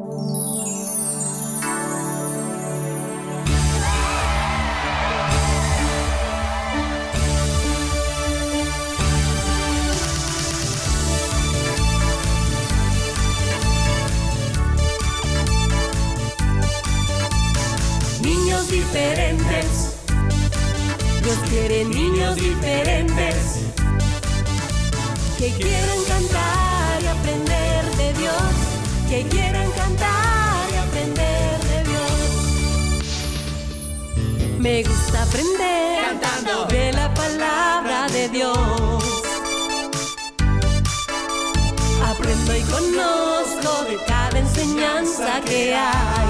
diferentes. Me gusta aprender cantando de la palabra de Dios. Aprendo y conozco de cada enseñanza que hay.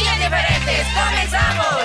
Niños diferentes, comenzamos.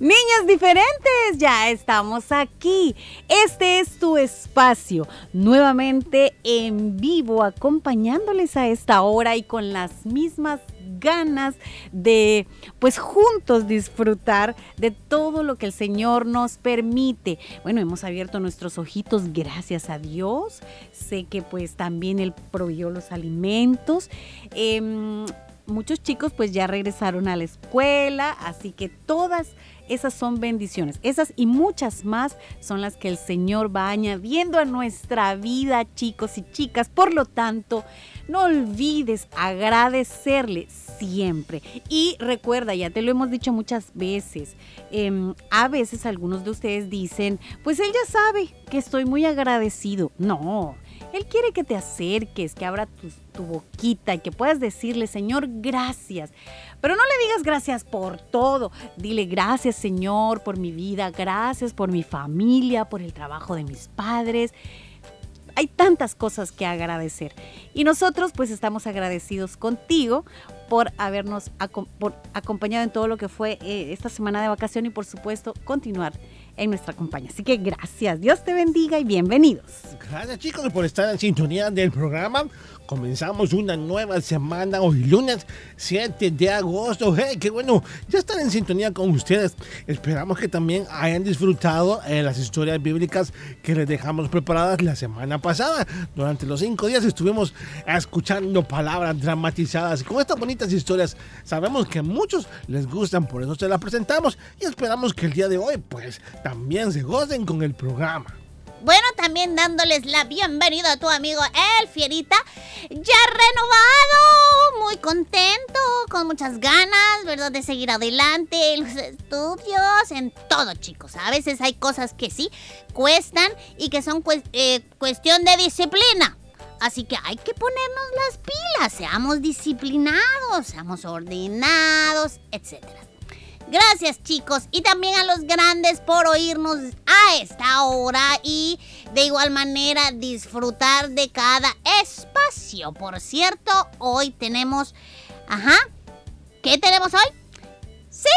Niños diferentes, ya estamos aquí. Este es tu espacio, nuevamente en vivo, acompañándoles a esta hora y con las mismas ganas de, pues juntos disfrutar de todo lo que el Señor nos permite. Bueno, hemos abierto nuestros ojitos, gracias a Dios. Sé que pues también Él proveyó los alimentos. Em, muchos chicos pues ya regresaron a la escuela, así que todas esas son bendiciones. Esas y muchas más son las que el Señor va añadiendo a nuestra vida, chicos y chicas. Por lo tanto, no olvides agradecerle siempre. Y recuerda, ya te lo hemos dicho muchas veces, eh, a veces algunos de ustedes dicen, pues él ya sabe que estoy muy agradecido. No. Él quiere que te acerques, que abra tu, tu, boquita y que puedas decirle, Señor, gracias. Pero no le digas gracias por todo. Dile gracias, Señor, por mi vida, gracias por mi familia, por el trabajo de mis padres. Hay tantas cosas que agradecer. Y nosotros pues estamos agradecidos contigo por habernos acompañado en todo lo que fue eh, esta semana de vacación y por supuesto continuar en nuestra compañía. Así que gracias, Dios te bendiga y bienvenidos. Gracias chicos por estar en sintonía del programa. Comenzamos una nueva semana hoy lunes 7 de agosto. ¡Hey, qué bueno! Ya están en sintonía con ustedes. Esperamos que también hayan disfrutado de las historias bíblicas que les dejamos preparadas la semana pasada. Durante los cinco días estuvimos escuchando palabras dramatizadas. Con estas bonitas historias sabemos que a muchos les gustan, por eso se las presentamos y esperamos que el día de hoy pues también se gocen con el programa. Bueno, también dándoles la bienvenida a tu amigo El Fierita, ya renovado, muy contento, con muchas ganas, ¿verdad? De seguir adelante en los estudios, en todo, chicos. A veces hay cosas que sí cuestan y que son cu eh, cuestión de disciplina. Así que hay que ponernos las pilas, seamos disciplinados, seamos ordenados, etcétera. Gracias chicos y también a los grandes por oírnos a esta hora y de igual manera disfrutar de cada espacio. Por cierto, hoy tenemos... Ajá. ¿Qué tenemos hoy? Sí,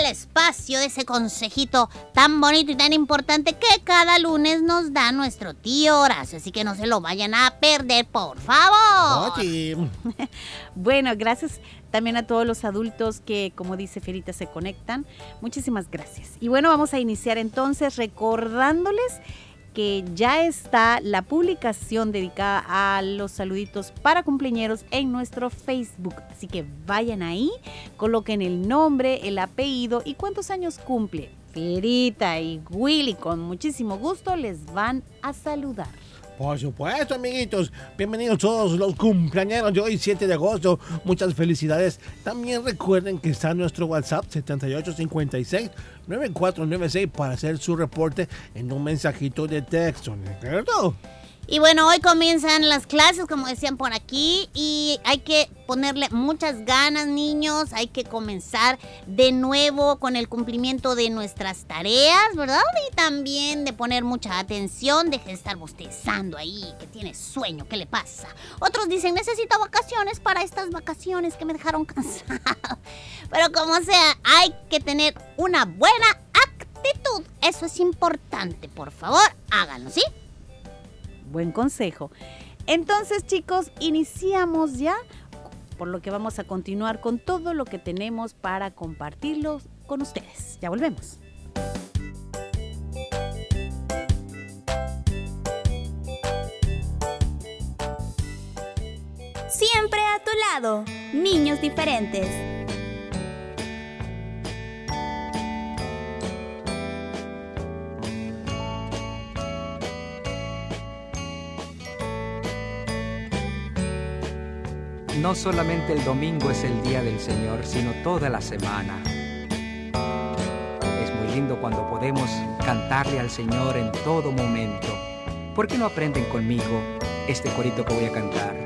el espacio de ese consejito tan bonito y tan importante que cada lunes nos da nuestro tío Horacio. Así que no se lo vayan a perder, por favor. Bueno, gracias también a todos los adultos que, como dice Fierita, se conectan. Muchísimas gracias. Y bueno, vamos a iniciar entonces recordándoles que ya está la publicación dedicada a los saluditos para cumpleaños en nuestro Facebook. Así que vayan ahí, coloquen el nombre, el apellido y cuántos años cumple. Fierita y Willy con muchísimo gusto les van a saludar. Por supuesto, amiguitos. Bienvenidos todos los cumpleaños de hoy, 7 de agosto. Muchas felicidades. También recuerden que está nuestro WhatsApp 7856-9496 para hacer su reporte en un mensajito de texto, ¿de acuerdo? Y bueno, hoy comienzan las clases, como decían por aquí, y hay que ponerle muchas ganas, niños. Hay que comenzar de nuevo con el cumplimiento de nuestras tareas, ¿verdad? Y también de poner mucha atención, deje de estar bostezando ahí, que tiene sueño, ¿qué le pasa? Otros dicen, necesito vacaciones para estas vacaciones que me dejaron cansado. Pero como sea, hay que tener una buena actitud. Eso es importante, por favor, háganlo, ¿sí? Buen consejo. Entonces, chicos, iniciamos ya, por lo que vamos a continuar con todo lo que tenemos para compartirlo con ustedes. Ya volvemos. Siempre a tu lado, niños diferentes. No solamente el domingo es el día del Señor, sino toda la semana. Es muy lindo cuando podemos cantarle al Señor en todo momento. ¿Por qué no aprenden conmigo este corito que voy a cantar?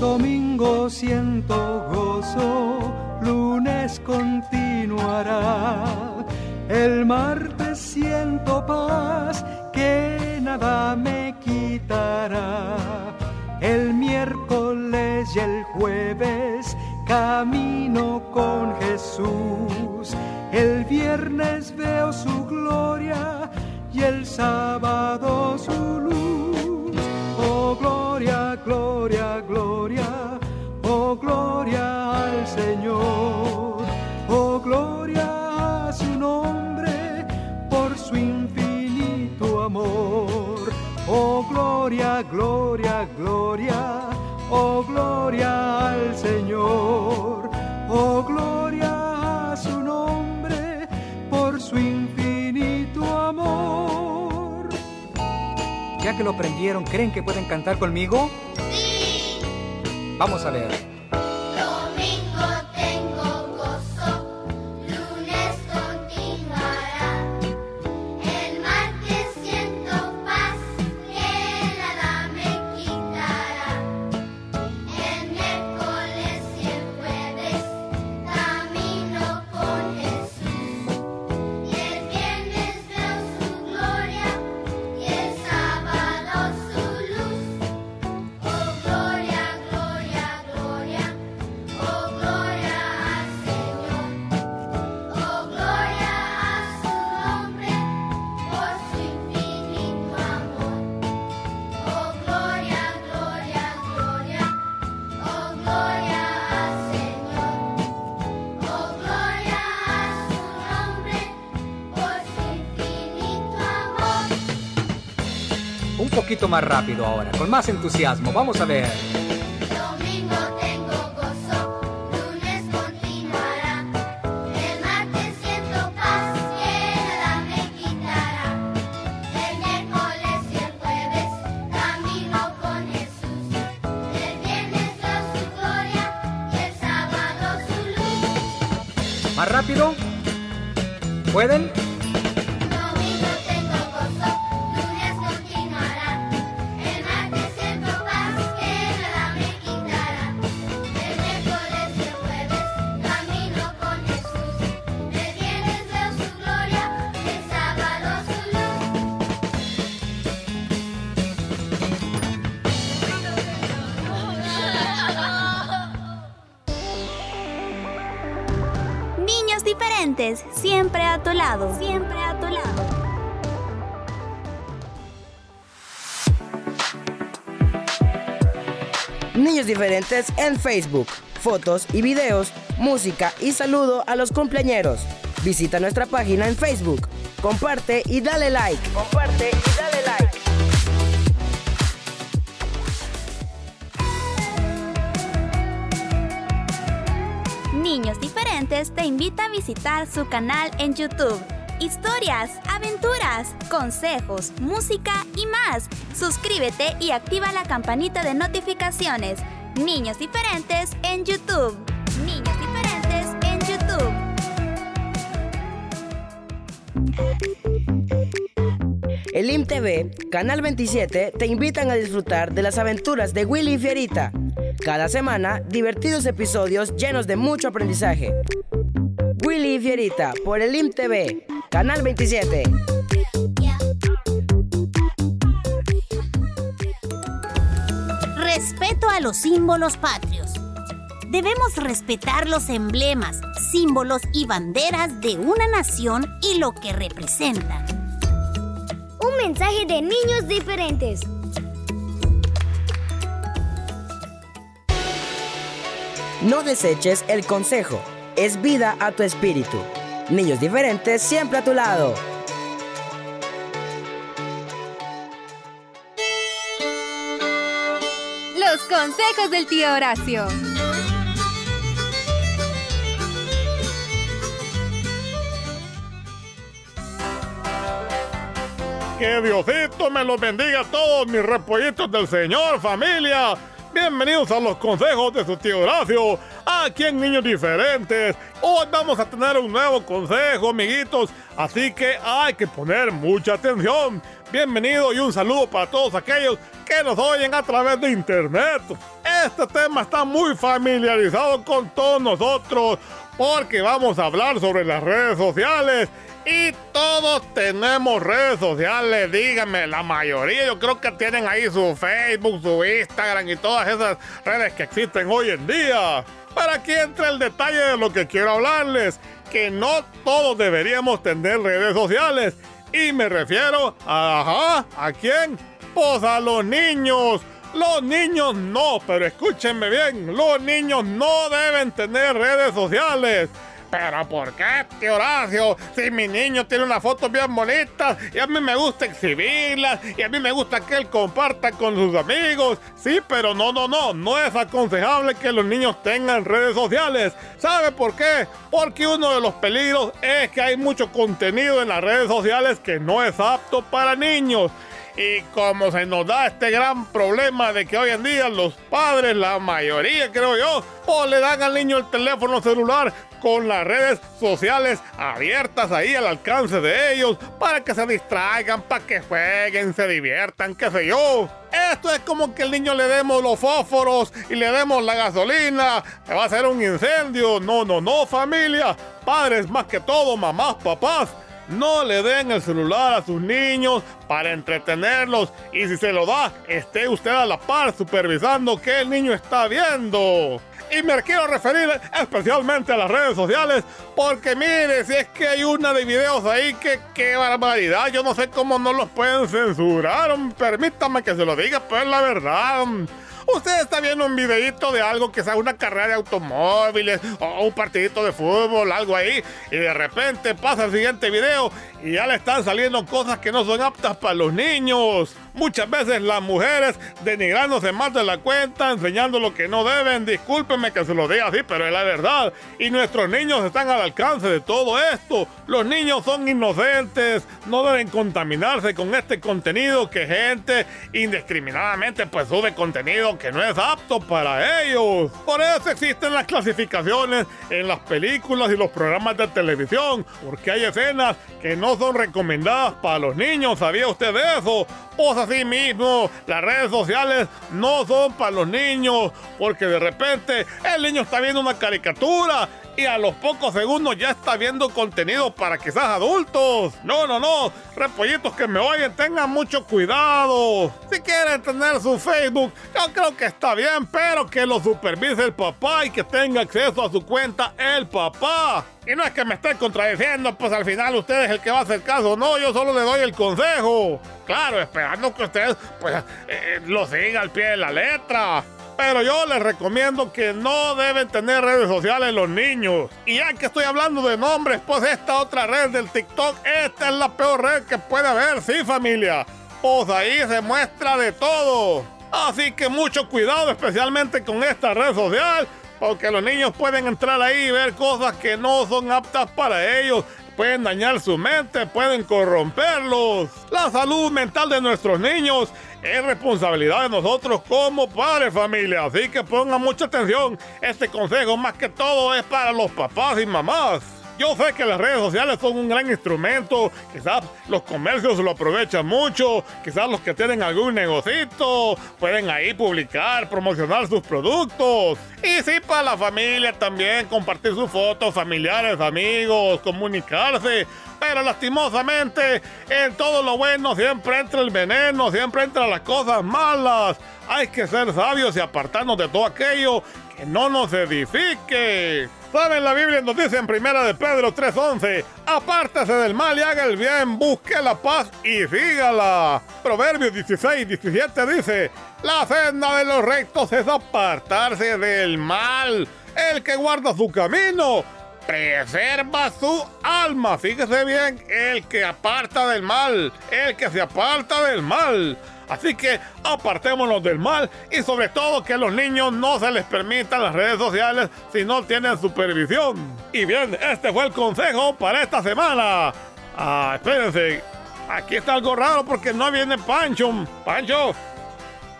Domingo siento gozo, lunes continuará. El martes siento paz que nada me quitará. El miércoles y el jueves camino con Jesús. El viernes veo su gloria y el sábado su luz. Oh gloria, gloria, gloria. Oh gloria, gloria, gloria, oh gloria al Señor, oh gloria a su nombre por su infinito amor. Ya que lo aprendieron, ¿creen que pueden cantar conmigo? Sí. Vamos a ver. Poquito más rápido ahora, con más entusiasmo. Vamos a ver. Lado. Siempre a tu lado. Niños diferentes en Facebook. Fotos y videos, música y saludo a los cumpleañeros. Visita nuestra página en Facebook. Comparte y dale like. Comparte y su canal en YouTube. Historias, aventuras, consejos, música y más. Suscríbete y activa la campanita de notificaciones. Niños diferentes en YouTube. Niños diferentes en YouTube. El IMTV, Canal 27, te invitan a disfrutar de las aventuras de Willy y Fierita. Cada semana, divertidos episodios llenos de mucho aprendizaje. Willy y Fierita, por el IMTV, Canal 27. Respeto a los símbolos patrios. Debemos respetar los emblemas, símbolos y banderas de una nación y lo que representan. Un mensaje de niños diferentes. No deseches el consejo. Es vida a tu espíritu. Niños diferentes siempre a tu lado. Los consejos del tío Horacio. Que Diosito me los bendiga a todos mis repollitos del Señor, familia. Bienvenidos a los consejos de su tío Horacio, aquí en Niños Diferentes. Hoy vamos a tener un nuevo consejo, amiguitos, así que hay que poner mucha atención. Bienvenido y un saludo para todos aquellos que nos oyen a través de internet. Este tema está muy familiarizado con todos nosotros porque vamos a hablar sobre las redes sociales y todos tenemos redes sociales, díganme, la mayoría yo creo que tienen ahí su Facebook, su Instagram y todas esas redes que existen hoy en día. Para aquí entra el detalle de lo que quiero hablarles, que no todos deberíamos tener redes sociales. Y me refiero a, ajá, ¿a quién? Pues a los niños. Los niños no, pero escúchenme bien, los niños no deben tener redes sociales. ¿Pero por qué, tío Horacio? Si mi niño tiene una foto bien bonita y a mí me gusta exhibirlas y a mí me gusta que él comparta con sus amigos. Sí, pero no, no, no, no es aconsejable que los niños tengan redes sociales. ¿Sabe por qué? Porque uno de los peligros es que hay mucho contenido en las redes sociales que no es apto para niños. Y como se nos da este gran problema de que hoy en día los padres, la mayoría creo yo, o le dan al niño el teléfono celular con las redes sociales abiertas ahí al alcance de ellos para que se distraigan, para que jueguen, se diviertan, qué sé yo. Esto es como que el niño le demos los fósforos y le demos la gasolina, que va a ser un incendio. No, no, no, familia. Padres más que todo, mamás, papás. No le den el celular a sus niños para entretenerlos y si se lo da, esté usted a la par supervisando que el niño está viendo. Y me quiero referir especialmente a las redes sociales porque mire, si es que hay una de videos ahí que qué barbaridad, yo no sé cómo no los pueden censurar, permítame que se lo diga, pero es la verdad. Usted está viendo un videito de algo que sea una carrera de automóviles o un partidito de fútbol, algo ahí, y de repente pasa el siguiente video y ya le están saliendo cosas que no son aptas para los niños. Muchas veces las mujeres denigrándose más de la cuenta, enseñando lo que no deben. Discúlpenme que se lo diga así, pero es la verdad. Y nuestros niños están al alcance de todo esto. Los niños son inocentes, no deben contaminarse con este contenido que gente indiscriminadamente pues sube contenido que no es apto para ellos. Por eso existen las clasificaciones en las películas y los programas de televisión, porque hay escenas que no son recomendadas para los niños. ¿Sabía usted eso? Pues así mismo, las redes sociales no son para los niños, porque de repente el niño está viendo una caricatura y a los pocos segundos ya está viendo contenido para quizás adultos. No, no, no. Repollitos que me oyen, tengan mucho cuidado. Si quieren tener su Facebook, yo creo que está bien, pero que lo supervise el papá y que tenga acceso a su cuenta el papá. Y no es que me esté contradiciendo, pues al final usted es el que va a hacer caso. No, yo solo le doy el consejo. Claro, esperando que usted pues eh, lo siga al pie de la letra. Pero yo les recomiendo que no deben tener redes sociales los niños. Y ya que estoy hablando de nombres, pues esta otra red del TikTok, esta es la peor red que puede haber, sí familia. Pues ahí se muestra de todo. Así que mucho cuidado, especialmente con esta red social, porque los niños pueden entrar ahí y ver cosas que no son aptas para ellos pueden dañar su mente, pueden corromperlos. La salud mental de nuestros niños es responsabilidad de nosotros como padres familia, así que pongan mucha atención. Este consejo más que todo es para los papás y mamás. Yo sé que las redes sociales son un gran instrumento, quizás los comercios lo aprovechan mucho, quizás los que tienen algún negocito pueden ahí publicar, promocionar sus productos. Y sí, para la familia también, compartir sus fotos, familiares, amigos, comunicarse. Pero lastimosamente, en todo lo bueno siempre entra el veneno, siempre entran las cosas malas. Hay que ser sabios y apartarnos de todo aquello que no nos edifique. ¿Saben? La Biblia nos dice en primera de Pedro 3.11, apártese del mal y haga el bien, busque la paz y sígala. Proverbios 16, 17 dice, la senda de los rectos es apartarse del mal. El que guarda su camino preserva su alma. Fíjese bien, el que aparta del mal, el que se aparta del mal. Así que apartémonos del mal y sobre todo que a los niños no se les permitan las redes sociales si no tienen supervisión. Y bien, este fue el consejo para esta semana. Ah, espérense. Aquí está algo raro porque no viene Pancho. Pancho.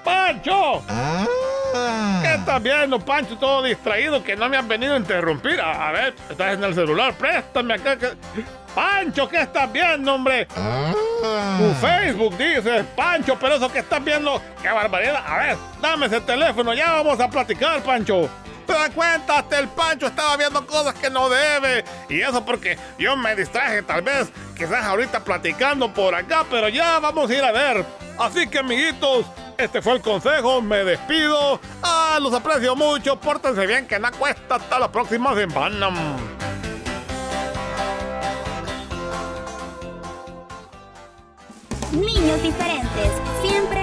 Pancho. ¿Qué estás viendo, Pancho? Todo distraído, que no me han venido a interrumpir. A, a ver, estás en el celular, préstame acá. que- Pancho, ¿qué estás viendo, hombre? Tu Facebook dice, Pancho, pero eso que estás viendo, qué barbaridad. A ver, dame ese teléfono, ya vamos a platicar, Pancho. ¿Te das cuenta? Hasta el Pancho estaba viendo cosas que no debe. Y eso porque yo me distraje, tal vez, quizás ahorita platicando por acá, pero ya vamos a ir a ver. Así que, amiguitos, este fue el consejo, me despido. Ah, los aprecio mucho, pórtense bien, que no cuesta. Hasta la próxima semana. Niños diferentes, siempre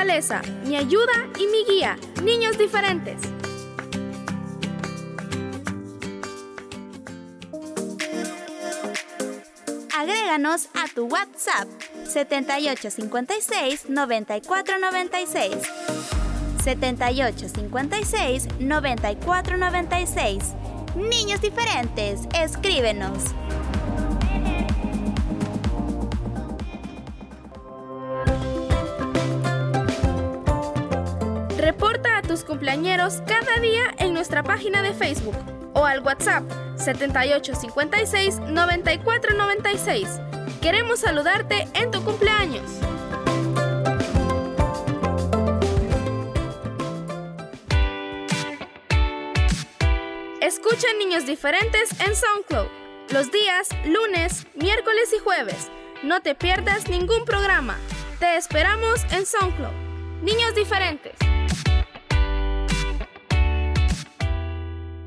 fortaleza, mi ayuda y mi guía. Niños diferentes. Agréganos a tu WhatsApp 7856 9496. 7856 9496. Niños diferentes, escríbenos. Reporta a tus cumpleañeros cada día en nuestra página de Facebook o al WhatsApp 7856 9496. Queremos saludarte en tu cumpleaños. Escucha Niños Diferentes en SoundCloud los días lunes, miércoles y jueves. No te pierdas ningún programa. Te esperamos en SoundCloud. Niños Diferentes.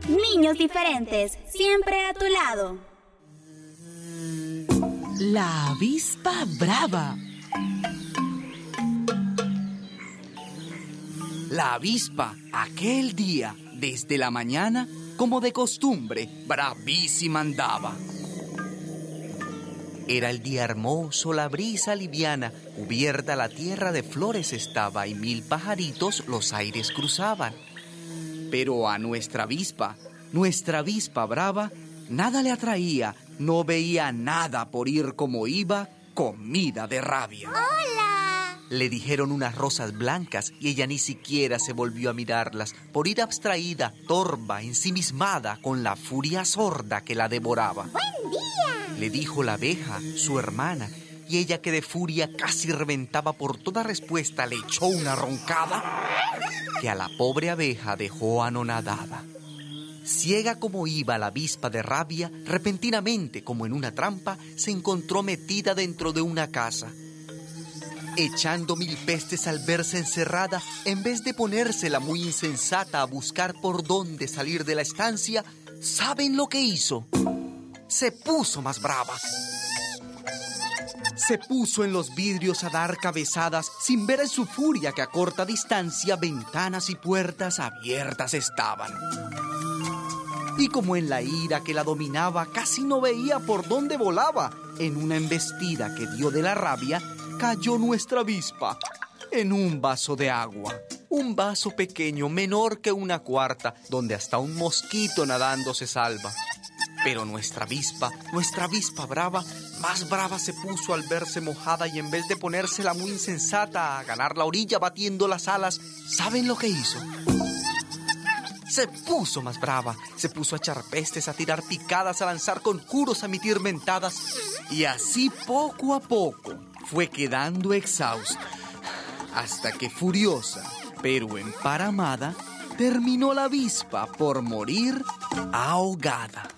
Niños diferentes, siempre a tu lado. La avispa brava. La avispa, aquel día, desde la mañana, como de costumbre, bravísima andaba. Era el día hermoso, la brisa liviana, cubierta la tierra de flores estaba y mil pajaritos los aires cruzaban. Pero a nuestra avispa, nuestra avispa brava, nada le atraía, no veía nada por ir como iba, comida de rabia. ¡Hola! Le dijeron unas rosas blancas y ella ni siquiera se volvió a mirarlas, por ir abstraída, torva, ensimismada, con la furia sorda que la devoraba. ¡Buen día! Le dijo la abeja, su hermana, y ella que de furia casi reventaba por toda respuesta le echó una roncada que a la pobre abeja dejó anonadada. Ciega como iba la avispa de rabia, repentinamente, como en una trampa, se encontró metida dentro de una casa. Echando mil pestes al verse encerrada, en vez de ponérsela muy insensata a buscar por dónde salir de la estancia, ¿saben lo que hizo? Se puso más brava. Se puso en los vidrios a dar cabezadas sin ver en su furia que a corta distancia ventanas y puertas abiertas estaban. Y como en la ira que la dominaba casi no veía por dónde volaba, en una embestida que dio de la rabia, cayó nuestra avispa en un vaso de agua. Un vaso pequeño, menor que una cuarta, donde hasta un mosquito nadando se salva. Pero nuestra avispa, nuestra avispa brava, más brava se puso al verse mojada y en vez de ponérsela muy insensata a ganar la orilla batiendo las alas, ¿saben lo que hizo? Se puso más brava, se puso a echar pestes, a tirar picadas, a lanzar conjuros, a emitir mentadas. Y así poco a poco fue quedando exhausta. Hasta que furiosa, pero emparamada, terminó la avispa por morir ahogada.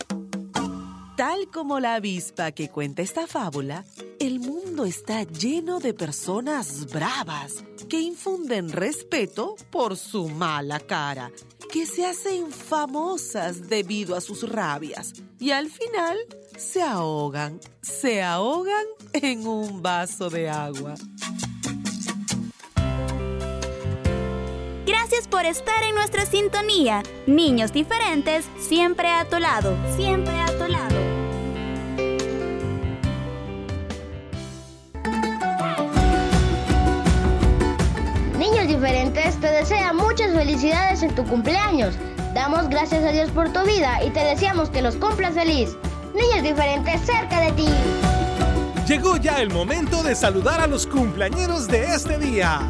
Tal como la avispa que cuenta esta fábula, el mundo está lleno de personas bravas que infunden respeto por su mala cara, que se hacen famosas debido a sus rabias y al final se ahogan, se ahogan en un vaso de agua. Gracias por estar en nuestra sintonía. Niños diferentes, siempre a tu lado, siempre a tu lado. Te desea muchas felicidades en tu cumpleaños. Damos gracias a Dios por tu vida y te deseamos que los cumplas feliz. Niños diferentes cerca de ti. Llegó ya el momento de saludar a los cumpleañeros de este día.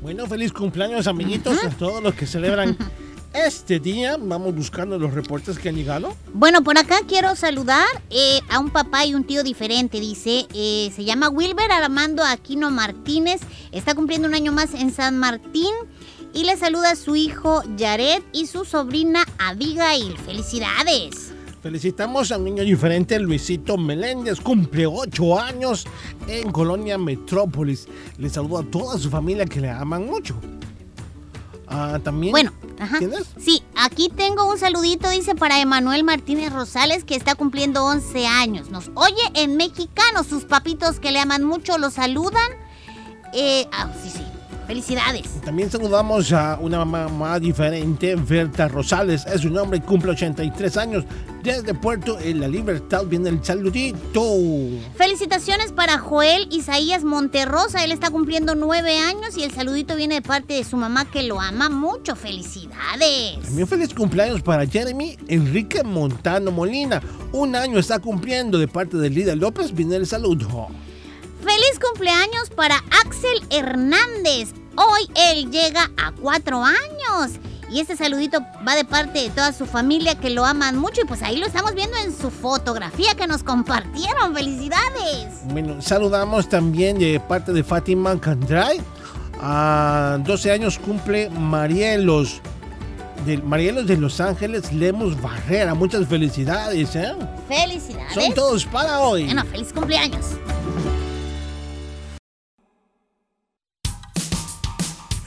Bueno, feliz cumpleaños, amiguitos, a todos los que celebran este día. Vamos buscando los reportes que han llegado. Bueno, por acá quiero saludar eh, a un papá y un tío diferente. Dice, eh, se llama Wilber Armando Aquino Martínez. Está cumpliendo un año más en San Martín. Y le saluda a su hijo Jared y su sobrina Abigail. ¡Felicidades! Felicitamos a un niño diferente, Luisito Meléndez, cumple 8 años en Colonia Metrópolis. Le saludo a toda su familia que le aman mucho. Ah, también. Bueno, ajá. ¿Tienes? Sí, aquí tengo un saludito, dice para Emanuel Martínez Rosales, que está cumpliendo 11 años. Nos oye en mexicano, sus papitos que le aman mucho lo saludan. Eh, ah, sí, sí. Felicidades. También saludamos a una mamá diferente, Berta Rosales. Es su nombre y cumple 83 años. Desde Puerto en la Libertad viene el saludito. Felicitaciones para Joel Isaías Monterrosa. Él está cumpliendo 9 años y el saludito viene de parte de su mamá que lo ama mucho. Felicidades. También feliz cumpleaños para Jeremy Enrique Montano Molina. Un año está cumpliendo de parte de Lida López. Viene el saludo. Feliz cumpleaños para Axel Hernández. Hoy él llega a cuatro años. Y este saludito va de parte de toda su familia que lo aman mucho. Y pues ahí lo estamos viendo en su fotografía que nos compartieron. ¡Felicidades! Bueno, saludamos también de parte de Fátima Candray. A 12 años cumple Marielos. De, Marielos de Los Ángeles Lemos Barrera. Muchas felicidades, ¿eh? ¡Felicidades! Son todos para hoy. Bueno, feliz cumpleaños.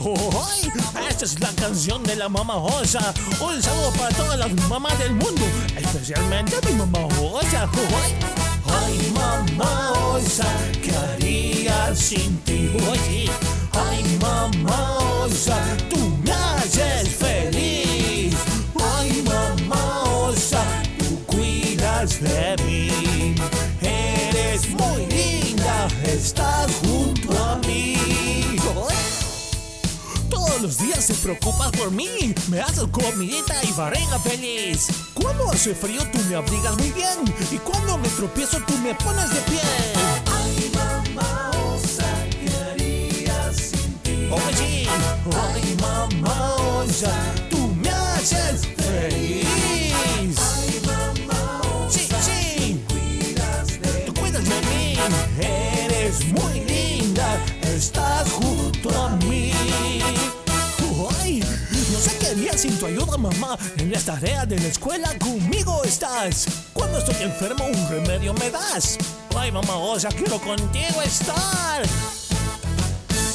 ¡Ay! Esta es la canción de la mamá Josa. Un saludo para todas las mamás del mundo, especialmente mi mamá Josa. ¡Ay! Ay, mamá Josa, ¿qué haría sin ti? Oye, ay, mamá Josa, tú me haces feliz. Ay, mamá Josa, tú cuidas de mí. Eres muy linda, estás junto a mí. Todos los días te preocupas por mí. Me haces comidita y barriga feliz. Cuando hace frío tú me abrigas muy bien. Y cuando me tropiezo tú me pones de pie. Ay, mamá, osa, ¿qué haría sin ti? Oye, ay, mamá, osa, tú me haces feliz. Mamá. En las tareas de la escuela conmigo estás. Cuando estoy enfermo, un remedio me das. Ay, mamá, o quiero contigo estar.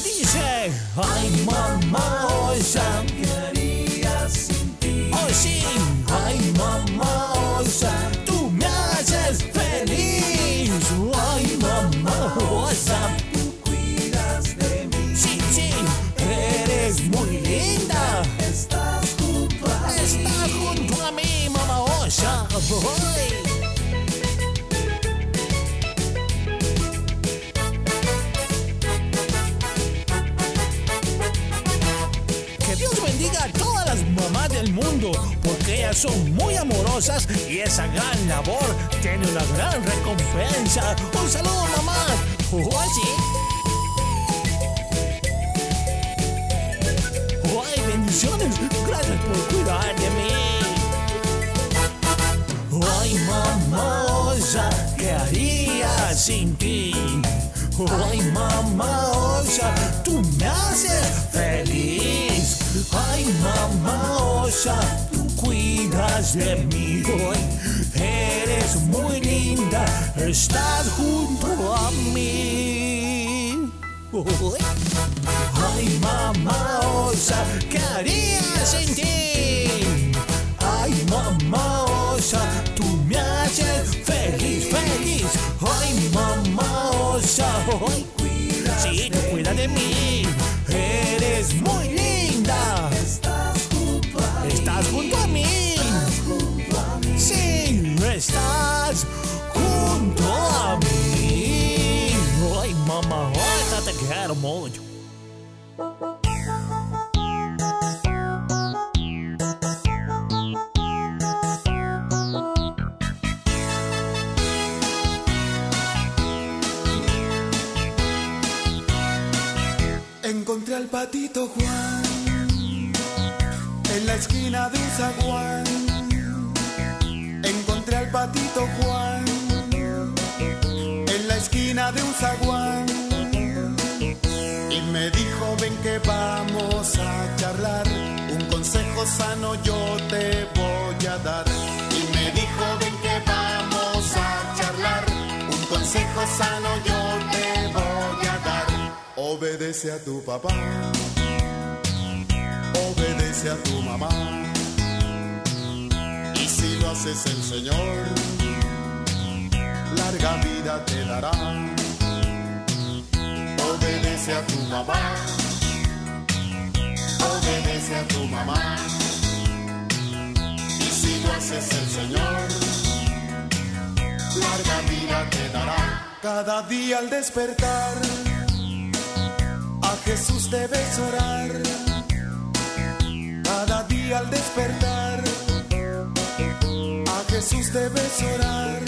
Dice, ay, mamá, o sea, ¿qué haría sin ti? Oh, sí, ay, mamá, o tú me haces feliz. Son muy amorosas y esa gran labor tiene una gran recompensa. Un saludo, mamá. Oh. ¡Ay, bendiciones! Gracias por cuidar de mí. ¡Ay, mamosa! ¿Qué haría sin ti? ¡Ay, mamosa! ¡Tú me haces feliz! ¡Ay, mamosa! ¡Tú cuidas de mí! ¡Ay, eres muy linda! ¡Estás junto a mí! ¡Ay! Encontré al patito Juan en la esquina de un zaguán. Encontré al patito Juan en la esquina de un zaguán. Y me dijo, ven que vamos a charlar. Un consejo sano yo te voy a dar. Y me dijo, ven que vamos a charlar. Un consejo sano yo te voy a dar. Obedece a tu papá. Obedece a tu mamá. Y si lo haces el Señor, larga vida te dará. Obedece a tu mamá. Obedece a tu mamá. Y si lo haces el Señor, larga vida te dará. Cada día al despertar, a Jesús debes orar. Cada día al despertar, a Jesús debes orar.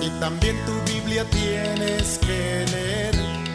Y también tu Biblia tienes que leer,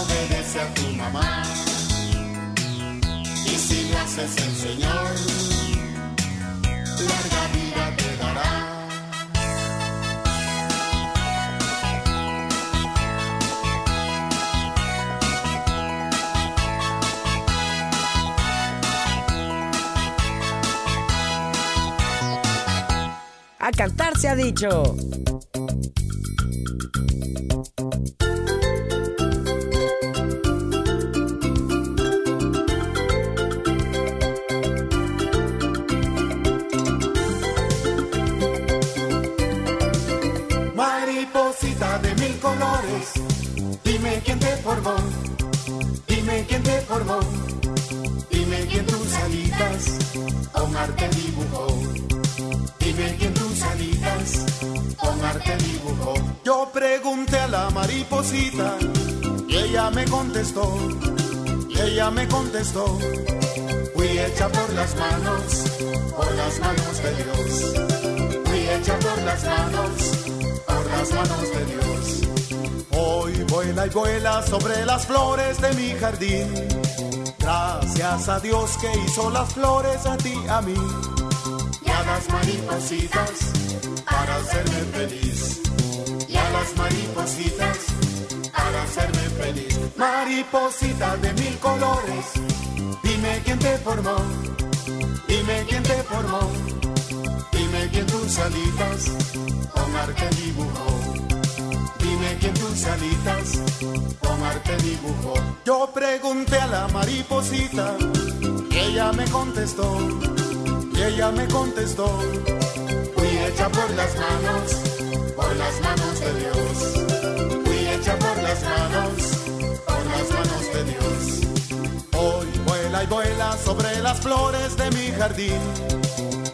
obedece a tu mamá. Y si lo haces el Señor, larga vida te dará. A cantar se ha dicho. Colores, dime quién te formó, dime quién te formó, dime quién tus alitas con arte dibujó, dime quién tus alitas con arte dibujó. Yo pregunté a la mariposita y ella me contestó, ella me contestó, fui hecha por las manos, por las manos de Dios, fui hecha por las manos por las manos de Dios. Hoy vuela y vuela sobre las flores de mi jardín. Gracias a Dios que hizo las flores a ti, a mí. Y a las maripositas para hacerme feliz. Y a las maripositas para hacerme feliz. Mariposita de mil colores, dime quién te formó. Dime quién te formó. Dime quién tus alitas con arte dibujó. Quién tus alitas con arte dibujó. Yo pregunté a la mariposita y ella me contestó. Y ella me contestó. Fui hecha por las manos, por las manos de Dios. Fui hecha por las manos, por las manos de Dios. Hoy vuela y vuela sobre las flores de mi jardín.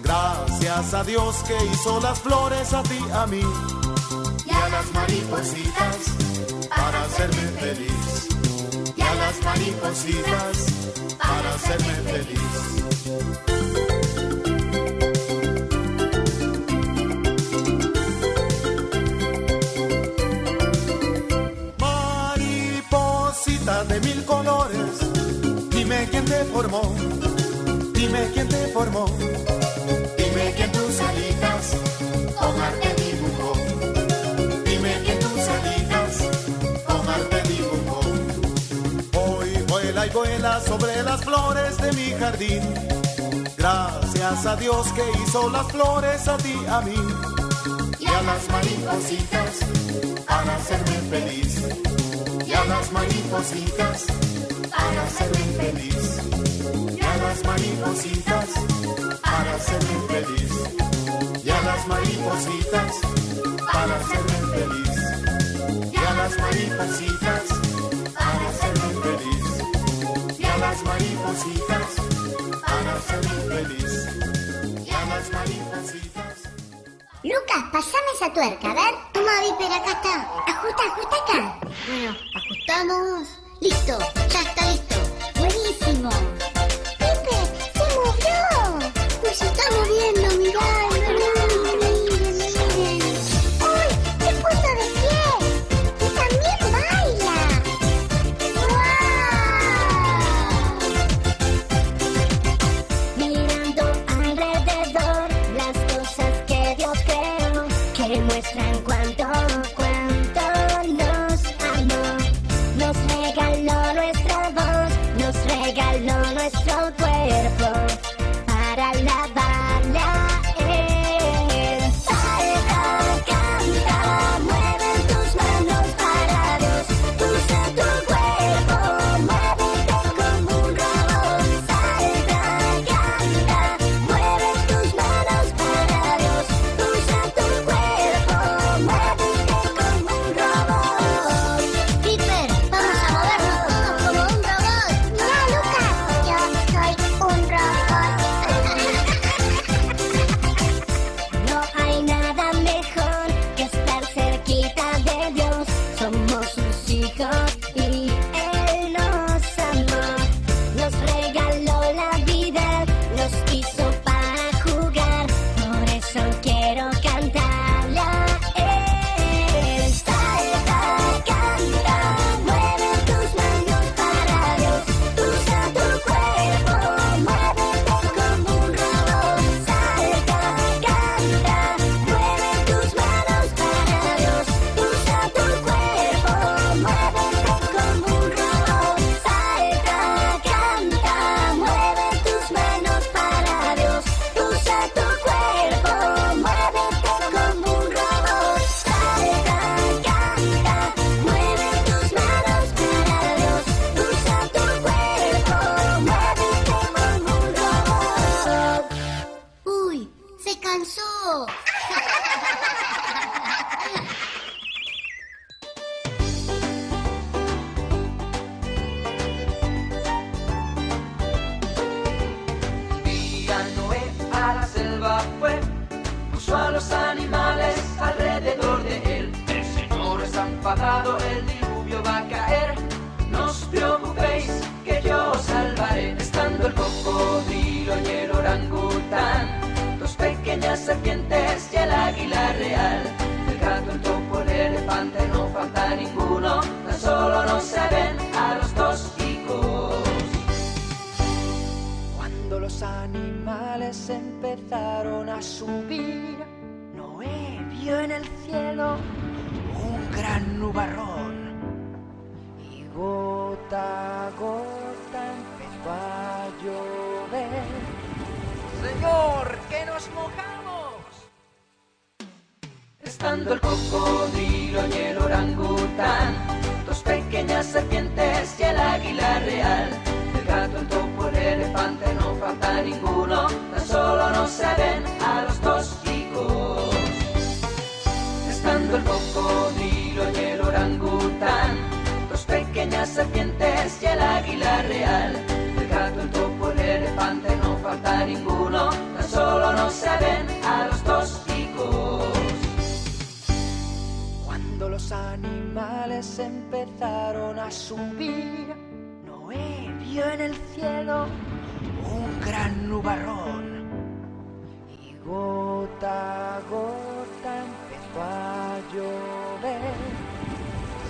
Gracias a Dios que hizo las flores a ti, a mí a las maripositas para hacerme feliz. Y a las maripositas para hacerme feliz. De mil colores, dime quién te formó, dime quién te formó. Sobre las flores de mi jardín. Gracias a Dios que hizo las flores a ti, a mí. Y a las maripositas para hacerme feliz. Y a las maripositas para hacerme feliz. Y a las maripositas para hacerme feliz. Y a las maripositas para hacerme feliz. Y a las maripositas para hacerme feliz. A maripositas para hacerme feliz. Y a las maripositas. Lucas, pasame esa tuerca, a ver. Toma, Viper, acá está. Ajusta, ajusta acá. Bueno, ajustamos. Listo, ya está listo. Buenísimo. Viper, se movió. Pues se está moviendo, mirá. Pequeñas serpientes y el águila real. El gato, el topo, el elefante, no falta ninguno, tan solo no se ven a los dos hijos. Cuando los animales empezaron a subir, Noé vio en el cielo un gran nubarrón. Y gota a gota empezó a llover. Señor, que nos mojamos. Estando el cocodrilo y el orangután, dos pequeñas serpientes y el águila real. El gato, el topo, el elefante, no falta ninguno, tan solo no se ven a los dos hijos. Estando el cocodrilo y el orangután, dos pequeñas serpientes y el águila real. El gato, el topo, el elefante, no falta ninguno, tan solo no se ven a los los animales empezaron a subir, Noé vio en el cielo un gran nubarrón. Y gota a gota empezó a llover.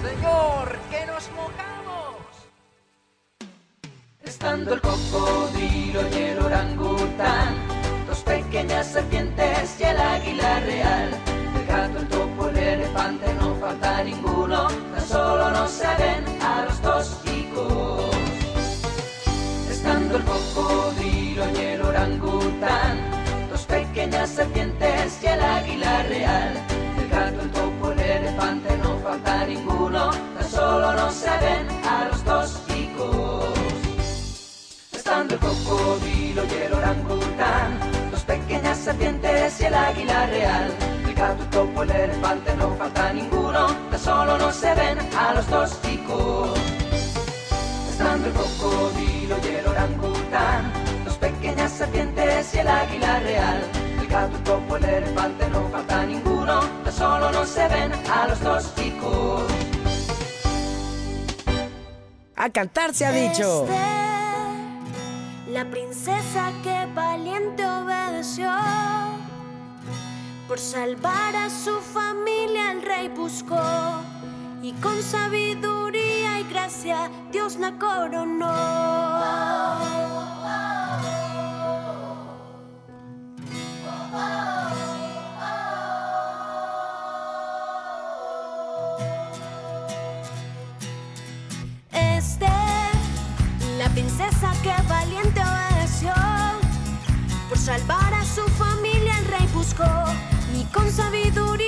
Señor, que nos mojamos. Estando el cocodrilo y el orangután, dos pequeñas serpientes y el águila real. El gato, el el elefante, no falta ninguno, tan solo no se ven a los dos hijos. Estando el cocodrilo y el orangután, dos pequeñas serpientes y el águila real. El gato, el topo, el elefante, no falta ninguno, tan solo no se ven a los dos hijos. Estando el cocodrilo y el orangután, dos pequeñas serpientes y el águila real. El gato, el topo, el elefante, no falta ninguno, tan solo no se ven a los dos hijos. Estando el cocodrilo y el orangután, dos pequeñas serpientes y el águila real. El gato, el topo, el elefante, no falta ninguno, tan solo no se ven a los dos hijos. A cantar se ha dicho. La princesa que valiente obedeció. Por salvar a su familia el rey buscó y con sabiduría y gracia Dios la coronó. Este, princesa que valiente obedeció. Por salvar a su familia el rey buscó con sabiduría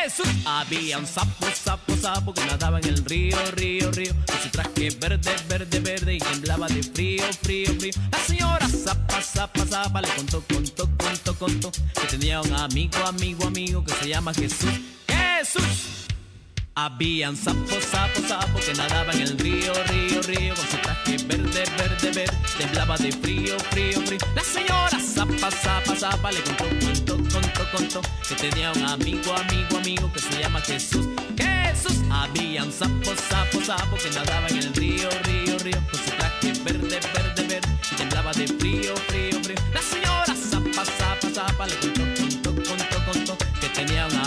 Jesús. Había un sapo, sapo, sapo que nadaba en el río, río, río, con su traje verde, verde, verde y temblaba de frío, frío, frío. La señora zapa, zapa, zapa le contó, contó, contó, contó que tenía un amigo, amigo, amigo que se llama Jesús. Jesús. Habían sapo, sapo, sapo que nadaba en el río, río, río, con su traje verde, verde, verde, temblaba de frío, frío, frío. La señora zapa, zapa, zapa le contó, contó, contó, contó que tenía un amigo, amigo, amigo que se llama Jesús. Jesús. Habían sapo, sapo, sapo que nadaba en el río, río, río, con su traje verde, verde, verde, temblaba de frío, frío, frío. La señora zapa, zapa, zapa le contó,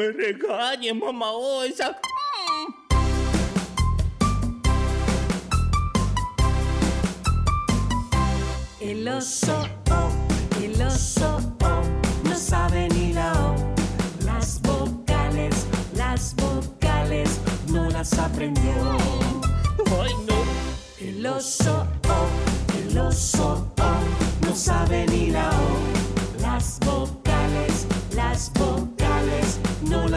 me regañes, mamá osa. El oso, oh, el oso, oh, no sabe ni la O. Las vocales, las vocales, no las aprendió. Ay, no. El oso, oh, el oso, oh, no sabe ni la O. Las vocales, las vocales,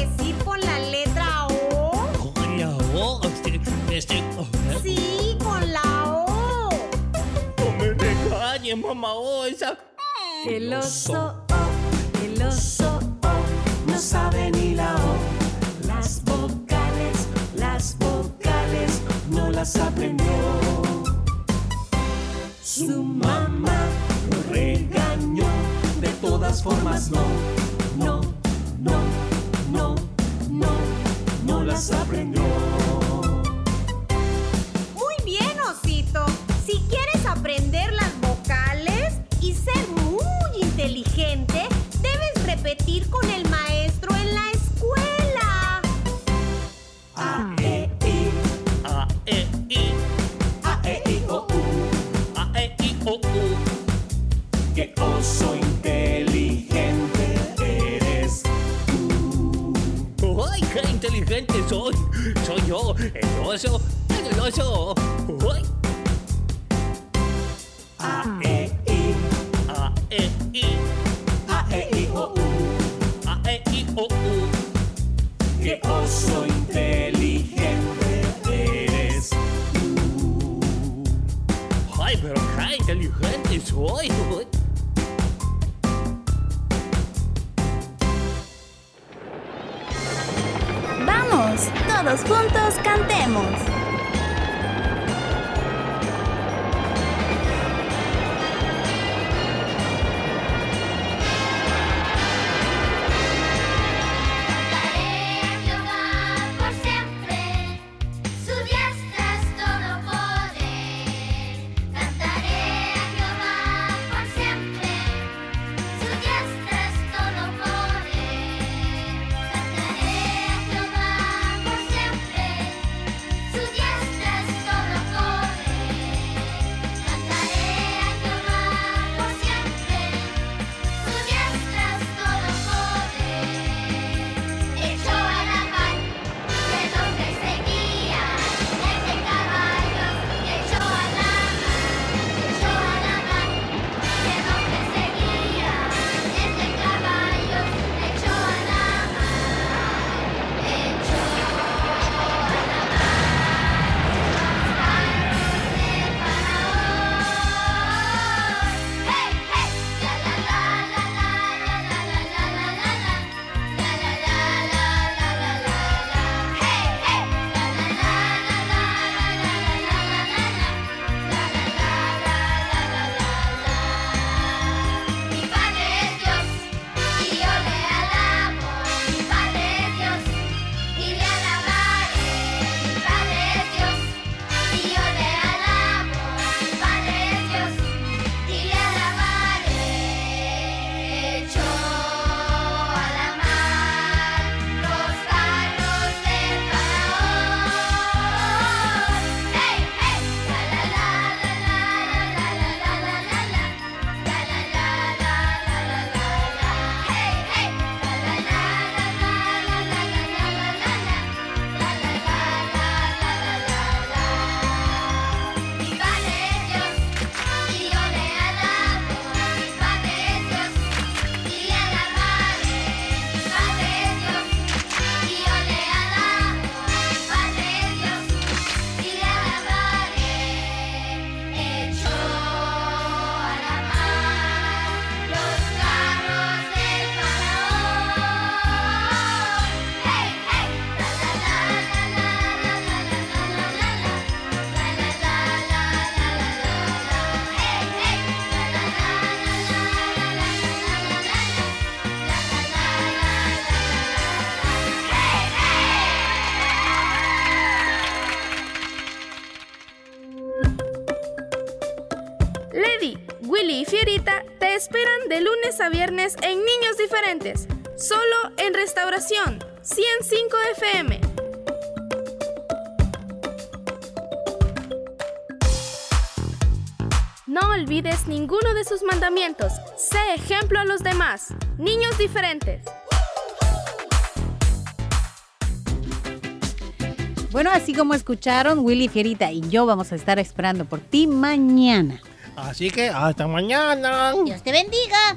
Decir con la letra O? Con la O, este, este, oh, ¿eh? Sí, con la O. No me regañes, mamá osa. El oso, oh, el oso, oh, no sabe ni la O. Las vocales, las vocales, no las aprendió. Su mamá lo regañó, de todas formas no, viernes en Niños Diferentes, solo en Restauración 105 FM. No olvides ninguno de sus mandamientos. Sé ejemplo a los demás. Niños diferentes. Bueno, así como escucharon, Willy Fierita y yo vamos a estar esperando por ti mañana. Así que hasta mañana. Dios te bendiga.